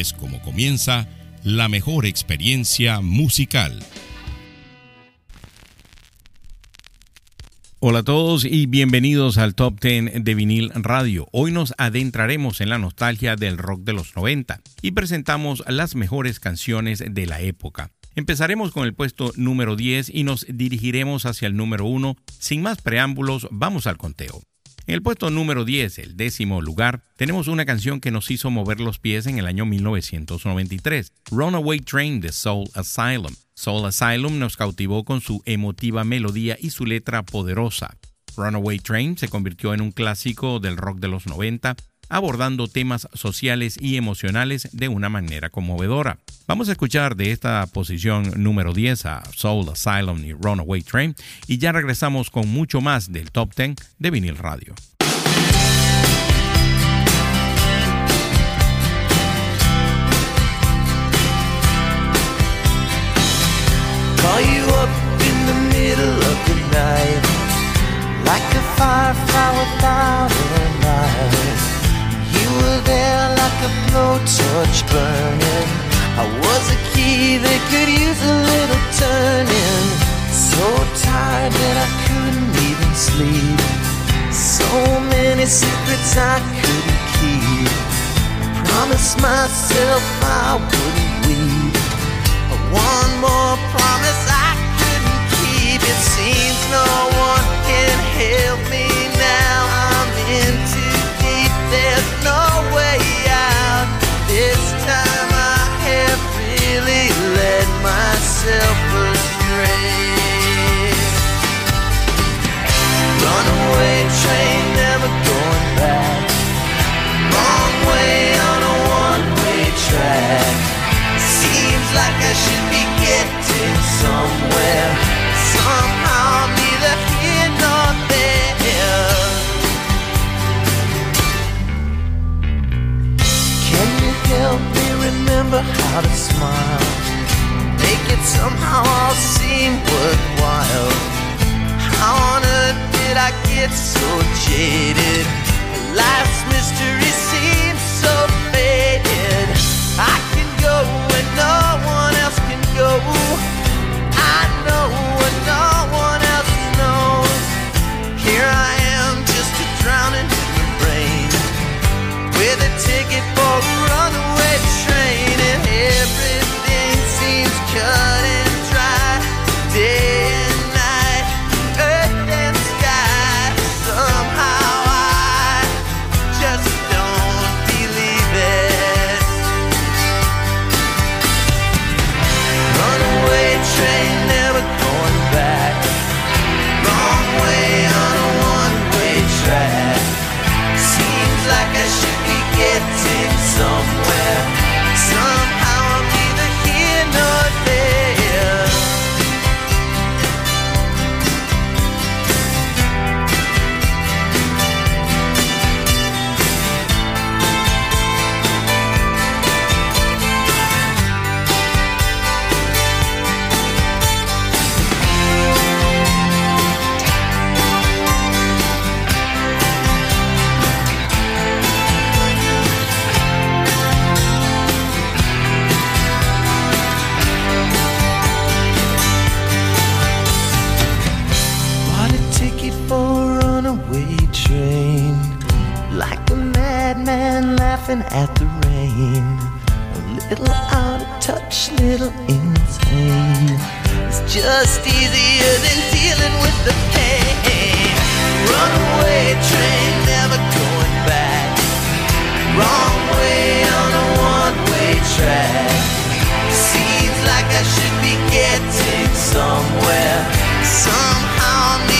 es como comienza la mejor experiencia musical. Hola a todos y bienvenidos al Top 10 de vinil radio. Hoy nos adentraremos en la nostalgia del rock de los 90 y presentamos las mejores canciones de la época. Empezaremos con el puesto número 10 y nos dirigiremos hacia el número 1. Sin más preámbulos, vamos al conteo. En el puesto número 10, el décimo lugar, tenemos una canción que nos hizo mover los pies en el año 1993, Runaway Train de Soul Asylum. Soul Asylum nos cautivó con su emotiva melodía y su letra poderosa. Runaway Train se convirtió en un clásico del rock de los 90 abordando temas sociales y emocionales de una manera conmovedora. Vamos a escuchar de esta posición número 10 a Soul Asylum y Runaway Train y ya regresamos con mucho más del Top 10 de Vinil Radio. Were there like a blowtorch burning. I was a key that could use a little turning. So tired that I couldn't even sleep. So many secrets I couldn't keep. I promised myself I wouldn't weep. But one more promise I couldn't keep. It seems no one can help me now. I'm in too deep. There's no way out. This time I have really myself astray. Runaway train, never going back. Wrong way on a one-way track. Seems like I should be getting somewhere. Somehow a runaway train. Like a madman laughing at the rain. A little out of touch, little insane. It's just easier than dealing with the pain. Runaway train, never going back. Wrong way on a one way track. Seems like I should be getting somewhere. Somehow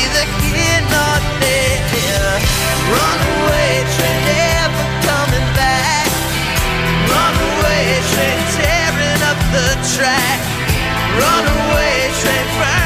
the track, runaway train.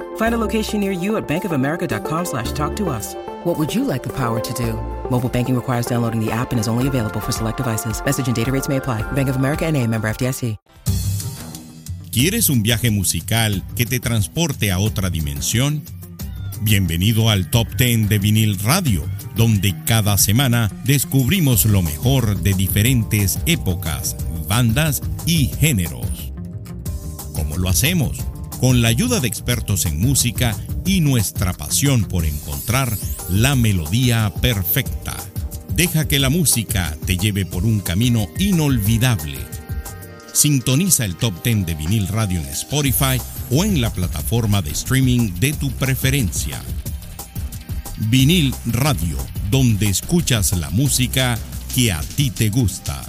Find a location near you at bankofamerica.com slash talk to us. What would you like the power to do? Mobile banking requires downloading the app and is only available for select devices. Message and data rates may apply. Bank of America and a member FDIC. ¿Quieres un viaje musical que te transporte a otra dimensión? Bienvenido al Top 10 de Vinil Radio, donde cada semana descubrimos lo mejor de diferentes épocas, bandas y géneros. ¿Cómo lo hacemos? Con la ayuda de expertos en música y nuestra pasión por encontrar la melodía perfecta. Deja que la música te lleve por un camino inolvidable. Sintoniza el Top 10 de Vinil Radio en Spotify o en la plataforma de streaming de tu preferencia. Vinil Radio, donde escuchas la música que a ti te gusta.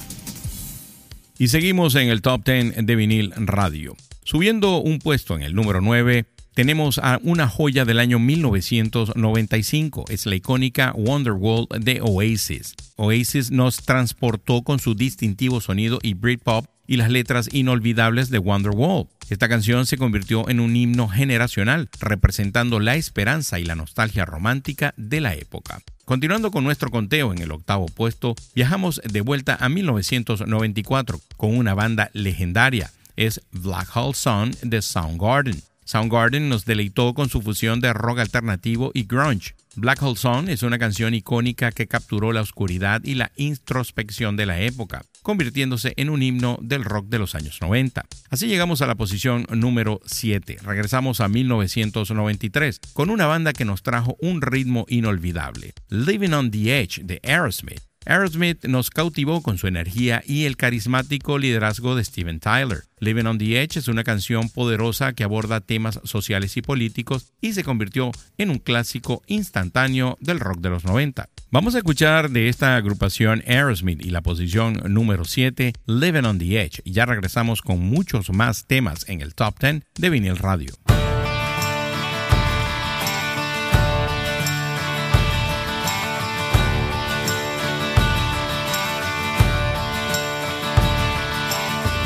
Y seguimos en el Top 10 de Vinil Radio. Subiendo un puesto en el número 9, tenemos a una joya del año 1995. Es la icónica Wonderwall de Oasis. Oasis nos transportó con su distintivo sonido y Britpop y las letras inolvidables de Wonderwall. Esta canción se convirtió en un himno generacional, representando la esperanza y la nostalgia romántica de la época. Continuando con nuestro conteo en el octavo puesto, viajamos de vuelta a 1994 con una banda legendaria. Es Black Hole Sun de Soundgarden. Soundgarden nos deleitó con su fusión de rock alternativo y grunge. Black Hole Sun es una canción icónica que capturó la oscuridad y la introspección de la época, convirtiéndose en un himno del rock de los años 90. Así llegamos a la posición número 7. Regresamos a 1993 con una banda que nos trajo un ritmo inolvidable, Living on the Edge de Aerosmith. Aerosmith nos cautivó con su energía y el carismático liderazgo de Steven Tyler. Living on the Edge es una canción poderosa que aborda temas sociales y políticos y se convirtió en un clásico instantáneo del rock de los 90. Vamos a escuchar de esta agrupación Aerosmith y la posición número 7, Living on the Edge. Ya regresamos con muchos más temas en el Top 10 de Vinyl Radio.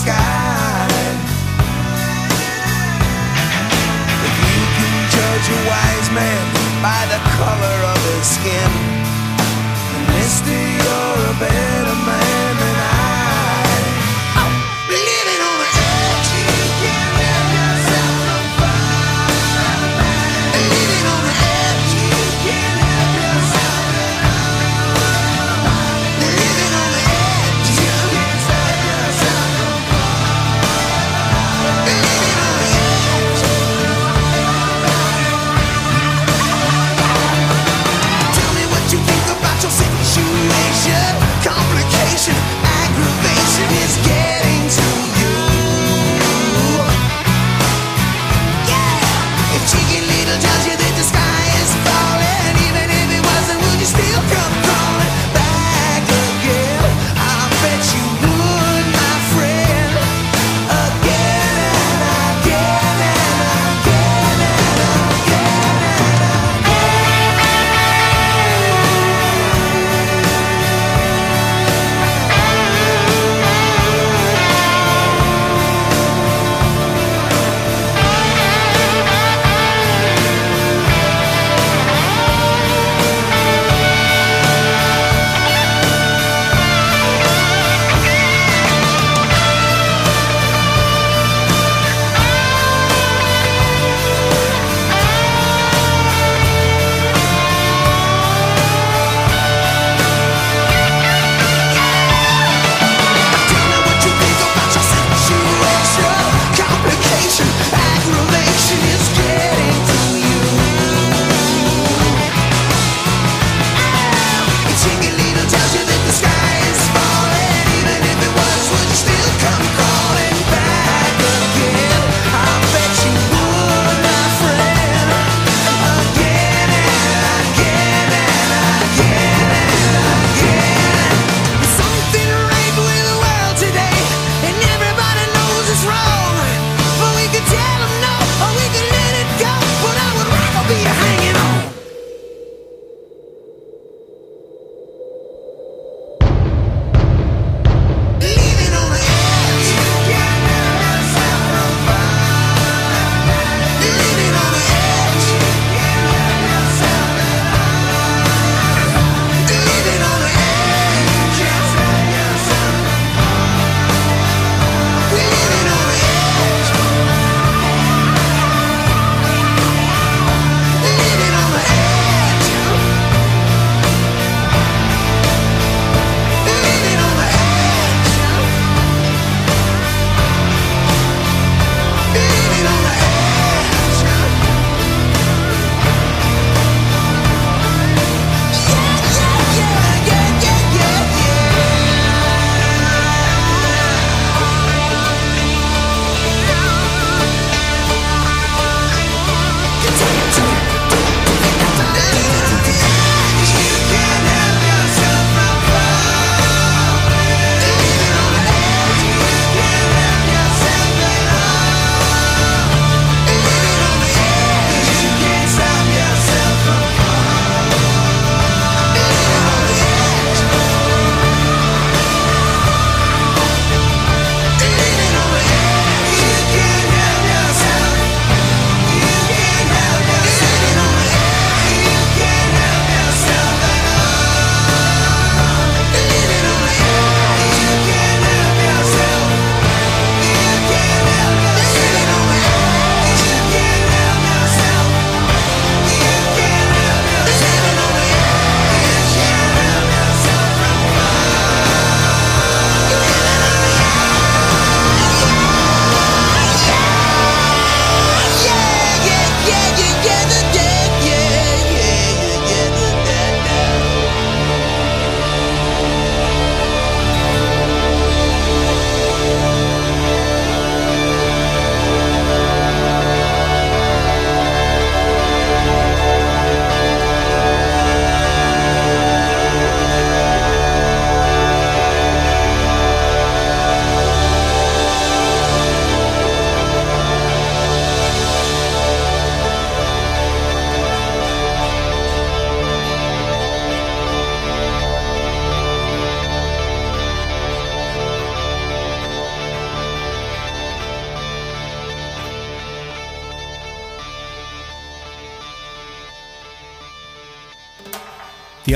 sky. If you can judge a wise man by the color of his skin, then mister,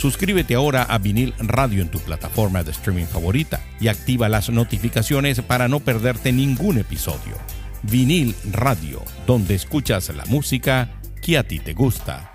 Suscríbete ahora a Vinil Radio en tu plataforma de streaming favorita y activa las notificaciones para no perderte ningún episodio. Vinil Radio, donde escuchas la música que a ti te gusta.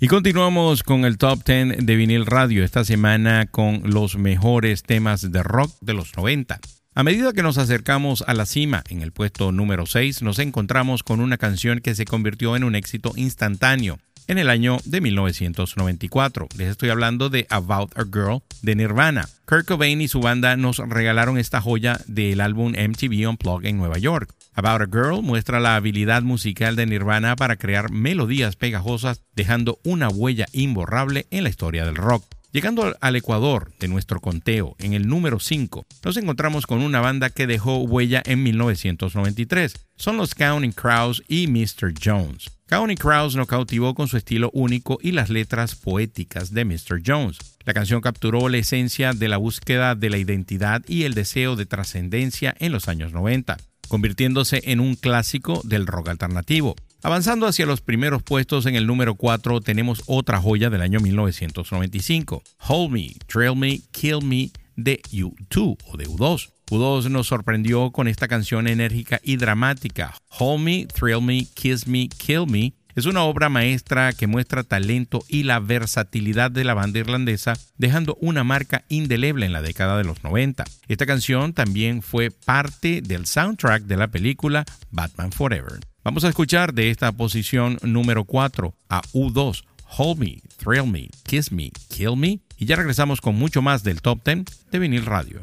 Y continuamos con el top 10 de vinil radio esta semana con los mejores temas de rock de los 90. A medida que nos acercamos a la cima, en el puesto número 6, nos encontramos con una canción que se convirtió en un éxito instantáneo en el año de 1994. Les estoy hablando de About a Girl de Nirvana. Kurt Cobain y su banda nos regalaron esta joya del álbum MTV Unplugged en Nueva York. About a Girl muestra la habilidad musical de Nirvana para crear melodías pegajosas, dejando una huella imborrable en la historia del rock. Llegando al Ecuador de nuestro conteo, en el número 5, nos encontramos con una banda que dejó huella en 1993. Son los Counting Crows y Mr. Jones. County Crows nos cautivó con su estilo único y las letras poéticas de Mr. Jones. La canción capturó la esencia de la búsqueda de la identidad y el deseo de trascendencia en los años 90, convirtiéndose en un clásico del rock alternativo. Avanzando hacia los primeros puestos en el número 4 tenemos otra joya del año 1995, Hold Me, Trail Me, Kill Me de U2 o de U2. U2 nos sorprendió con esta canción enérgica y dramática. Hold Me, Thrill Me, Kiss Me, Kill Me es una obra maestra que muestra talento y la versatilidad de la banda irlandesa, dejando una marca indeleble en la década de los 90. Esta canción también fue parte del soundtrack de la película Batman Forever. Vamos a escuchar de esta posición número 4 a U2, Hold Me, Thrill Me, Kiss Me, Kill Me, y ya regresamos con mucho más del Top 10 de Vinil Radio.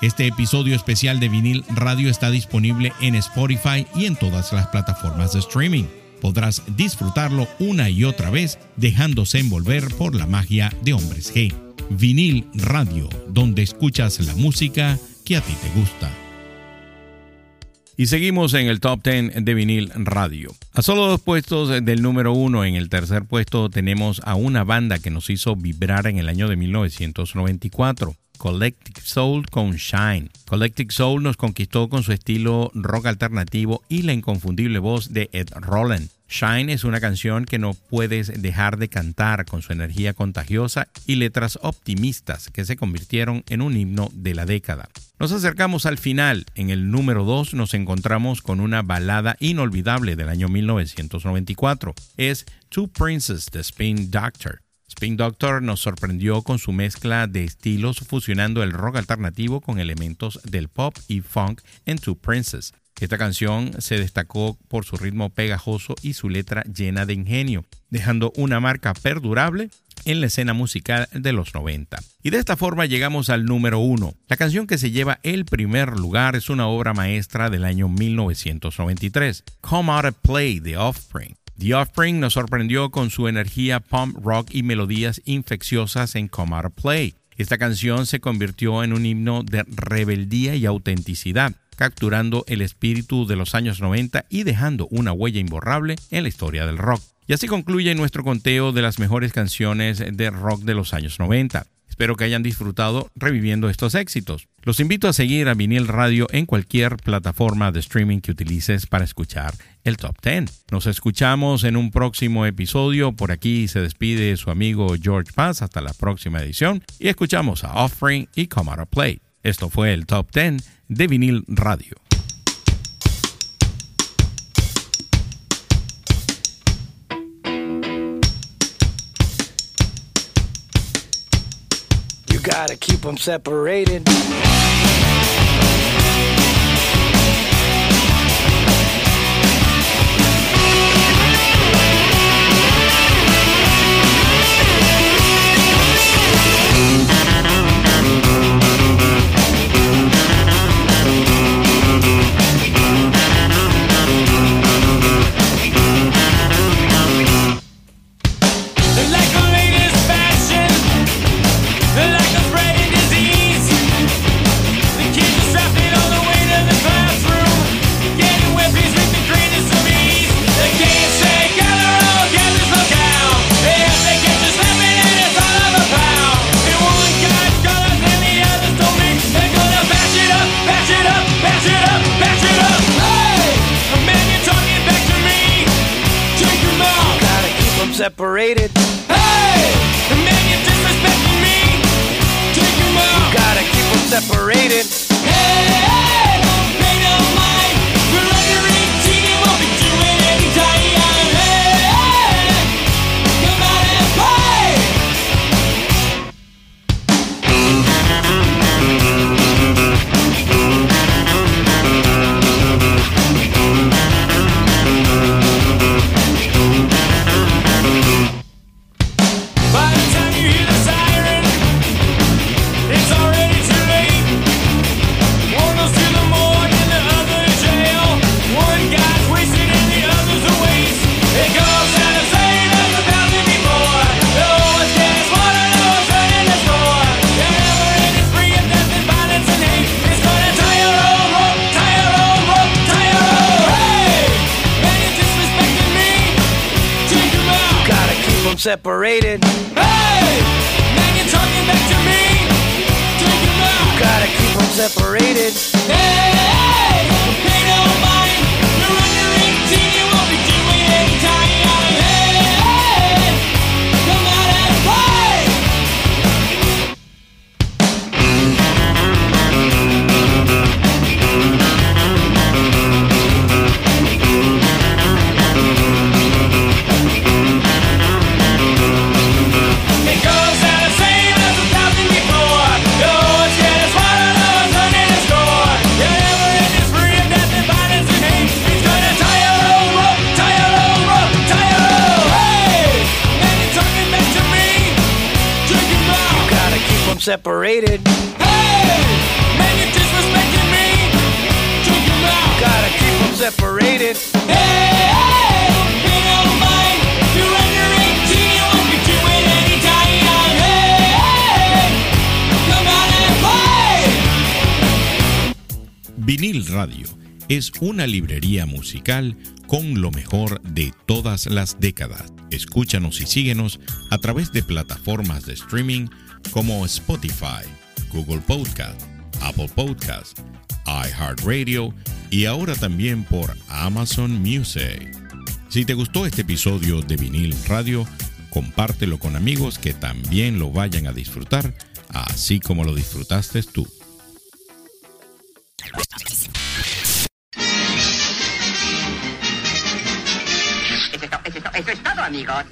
Este episodio especial de vinil radio está disponible en Spotify y en todas las plataformas de streaming. Podrás disfrutarlo una y otra vez dejándose envolver por la magia de Hombres G. Vinil Radio, donde escuchas la música que a ti te gusta. Y seguimos en el top 10 de vinil radio. A solo dos puestos del número uno, en el tercer puesto tenemos a una banda que nos hizo vibrar en el año de 1994. Collective Soul con Shine. Collective Soul nos conquistó con su estilo rock alternativo y la inconfundible voz de Ed Roland. Shine es una canción que no puedes dejar de cantar con su energía contagiosa y letras optimistas que se convirtieron en un himno de la década. Nos acercamos al final. En el número 2 nos encontramos con una balada inolvidable del año 1994. Es Two Princes The Spin Doctor. Spin Doctor nos sorprendió con su mezcla de estilos fusionando el rock alternativo con elementos del pop y funk en Two Princes. Esta canción se destacó por su ritmo pegajoso y su letra llena de ingenio, dejando una marca perdurable en la escena musical de los 90. Y de esta forma llegamos al número uno. La canción que se lleva el primer lugar es una obra maestra del año 1993, Come Out and Play The Offspring. The Offspring nos sorprendió con su energía pump rock y melodías infecciosas en Come Out Play. Esta canción se convirtió en un himno de rebeldía y autenticidad, capturando el espíritu de los años 90 y dejando una huella imborrable en la historia del rock. Y así concluye nuestro conteo de las mejores canciones de rock de los años 90. Espero que hayan disfrutado reviviendo estos éxitos. Los invito a seguir a Vinil Radio en cualquier plataforma de streaming que utilices para escuchar el Top 10. Nos escuchamos en un próximo episodio. Por aquí se despide su amigo George Paz. Hasta la próxima edición. Y escuchamos a Offering y Come Out Play. Esto fue el Top 10 de Vinil Radio. Gotta keep them separated. Separated. Hey! Hey. Hey, hey, hey, don't mind. You're under 18, you won't be doing anytime. Hey, hey, come out and play. Vinil Radio es una librería musical con lo mejor de todas las décadas. Escúchanos y síguenos a través de plataformas de streaming como Spotify, Google Podcast, Apple Podcast, iHeartRadio y ahora también por Amazon Music. Si te gustó este episodio de Vinil Radio, compártelo con amigos que también lo vayan a disfrutar, así como lo disfrutaste tú. Amigos.